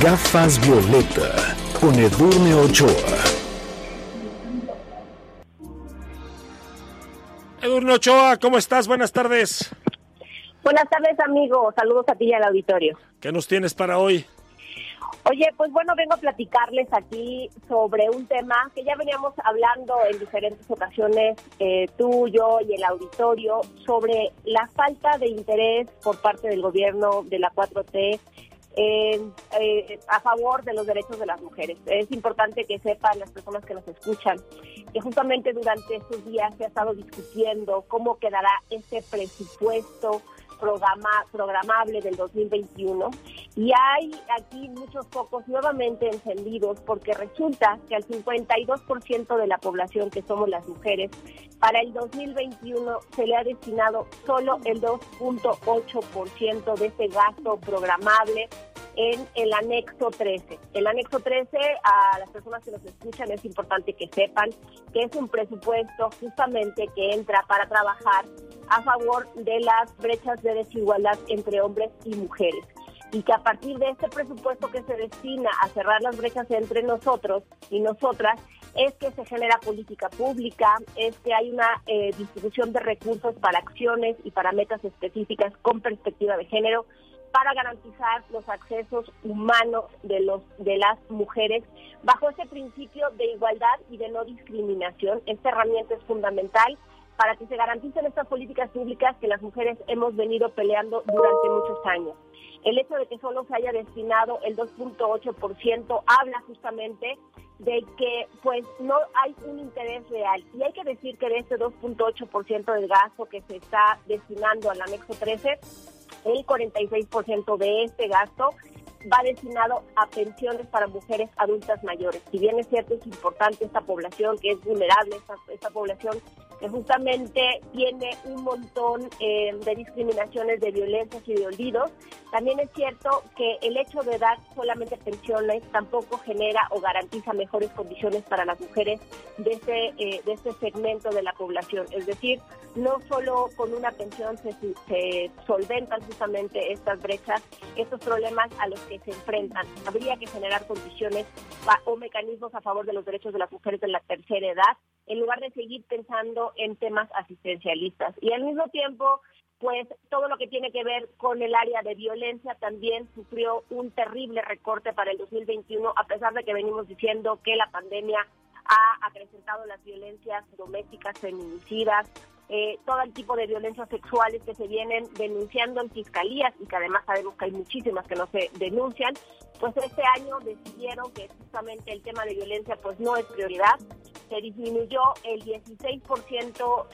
Gafas Violeta con Edurne Ochoa. Edurne Ochoa, ¿cómo estás? Buenas tardes. Buenas tardes, amigo. Saludos a ti y al auditorio. ¿Qué nos tienes para hoy? Oye, pues bueno, vengo a platicarles aquí sobre un tema que ya veníamos hablando en diferentes ocasiones, eh, tú, yo y el auditorio, sobre la falta de interés por parte del gobierno de la 4T eh, a favor de los derechos de las mujeres. Es importante que sepan las personas que nos escuchan que justamente durante estos días se ha estado discutiendo cómo quedará ese presupuesto programa, programable del 2021 y hay aquí muchos focos nuevamente encendidos porque resulta que al 52% de la población que somos las mujeres, para el 2021 se le ha destinado solo el 2.8% de ese gasto programable en el anexo 13. El anexo 13, a las personas que nos escuchan, es importante que sepan que es un presupuesto justamente que entra para trabajar a favor de las brechas de desigualdad entre hombres y mujeres y que a partir de este presupuesto que se destina a cerrar las brechas entre nosotros y nosotras, es que se genera política pública, es que hay una eh, distribución de recursos para acciones y para metas específicas con perspectiva de género para garantizar los accesos humanos de los de las mujeres bajo ese principio de igualdad y de no discriminación. Esta herramienta es fundamental para que se garanticen estas políticas públicas que las mujeres hemos venido peleando durante muchos años. El hecho de que solo se haya destinado el 2.8% habla justamente de que pues no hay un interés real. Y hay que decir que de este 2.8% del gasto que se está destinando al anexo 13, el 46% de este gasto va destinado a pensiones para mujeres adultas mayores. Si bien es cierto, es importante esta población que es vulnerable, esta, población que justamente tiene un montón eh, de discriminaciones, de violencias y de olvidos, también es cierto que el hecho de dar solamente pensiones tampoco genera o garantiza mejores condiciones para las mujeres de este, eh, de este segmento de la población. Es decir, no solo con una pensión se, se solventan justamente estas brechas, estos problemas a los que se enfrentan. Habría que generar condiciones o mecanismos a favor de los derechos de las mujeres de la tercera edad, en lugar de seguir pensando en temas asistencialistas. Y al mismo tiempo, pues todo lo que tiene que ver con el área de violencia también sufrió un terrible recorte para el 2021, a pesar de que venimos diciendo que la pandemia ha acrecentado las violencias domésticas, feminicidas, eh, todo el tipo de violencias sexuales que se vienen denunciando en fiscalías y que además sabemos que hay muchísimas que no se denuncian, pues este año decidieron que justamente el tema de violencia pues no es prioridad. Se disminuyó el 16%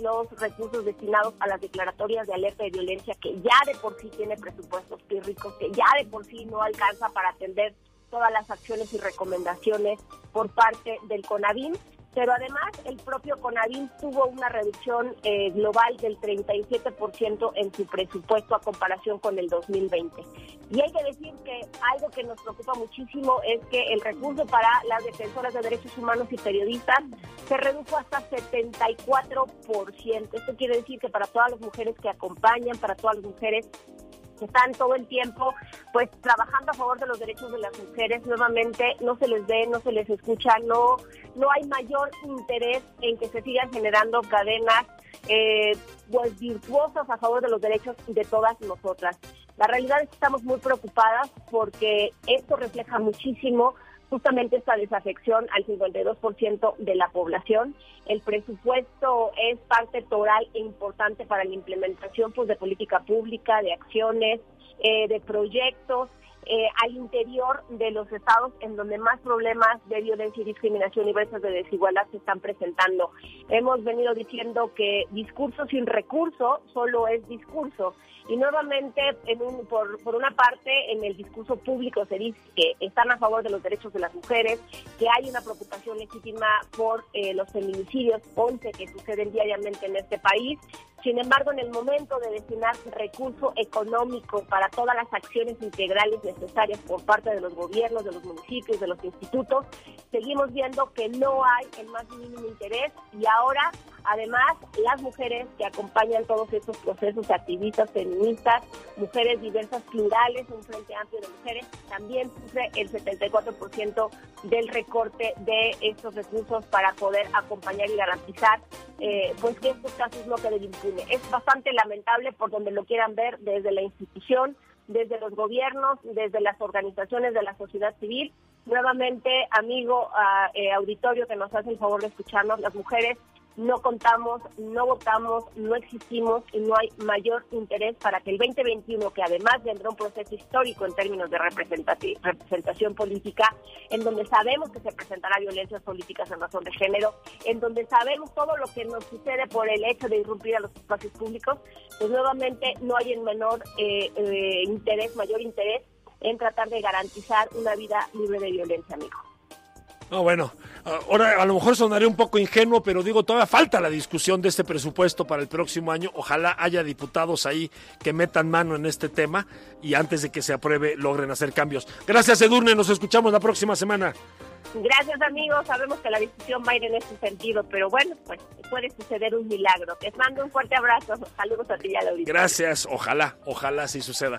los recursos destinados a las declaratorias de alerta de violencia que ya de por sí tiene presupuestos pírricos, que ya de por sí no alcanza para atender todas las acciones y recomendaciones por parte del CONAVIM pero además el propio CONAVIM tuvo una reducción eh, global del 37% en su presupuesto a comparación con el 2020. Y hay que decir que que nos preocupa muchísimo es que el recurso para las defensoras de derechos humanos y periodistas se redujo hasta 74%. Esto quiere decir que para todas las mujeres que acompañan, para todas las mujeres que están todo el tiempo pues trabajando a favor de los derechos de las mujeres nuevamente no se les ve no se les escucha no no hay mayor interés en que se sigan generando cadenas eh, pues virtuosas a favor de los derechos de todas nosotras la realidad es que estamos muy preocupadas porque esto refleja muchísimo justamente esta desafección al 52% de la población. El presupuesto es parte toral e importante para la implementación pues, de política pública, de acciones, eh, de proyectos eh, al interior de los estados en donde más problemas de violencia y discriminación y brechas de desigualdad se están presentando. Hemos venido diciendo que discurso sin recurso solo es discurso. Y nuevamente, en un, por, por una parte, en el discurso público se dice que están a favor de los derechos de las mujeres, que hay una preocupación legítima por eh, los feminicidios 11 que suceden diariamente en este país, sin embargo, en el momento de destinar recurso económico para todas las acciones integrales necesarias por parte de los gobiernos, de los municipios, de los institutos, seguimos viendo que no hay el más mínimo interés y ahora Además, las mujeres que acompañan todos estos procesos activistas, feministas, mujeres diversas, plurales, un frente amplio de mujeres, también sufre el 74% del recorte de estos recursos para poder acompañar y garantizar eh, pues que estos casos no queden impunes. Es bastante lamentable por donde lo quieran ver desde la institución, desde los gobiernos, desde las organizaciones de la sociedad civil. Nuevamente, amigo eh, auditorio que nos hace el favor de escucharnos, las mujeres no contamos, no votamos, no existimos y no hay mayor interés para que el 2021, que además vendrá un proceso histórico en términos de representación política, en donde sabemos que se presentará violencias políticas en razón de género, en donde sabemos todo lo que nos sucede por el hecho de irrumpir a los espacios públicos, pues nuevamente no hay el menor eh, eh, interés, mayor interés en tratar de garantizar una vida libre de violencia, amigo. No, bueno, ahora a lo mejor sonaría un poco ingenuo, pero digo, todavía falta la discusión de este presupuesto para el próximo año. Ojalá haya diputados ahí que metan mano en este tema y antes de que se apruebe logren hacer cambios. Gracias, Edurne, nos escuchamos la próxima semana. Gracias, amigos. Sabemos que la discusión va a ir en ese sentido, pero bueno, pues puede suceder un milagro. Les mando un fuerte abrazo. Saludos a ti y a Gracias, ojalá, ojalá sí suceda.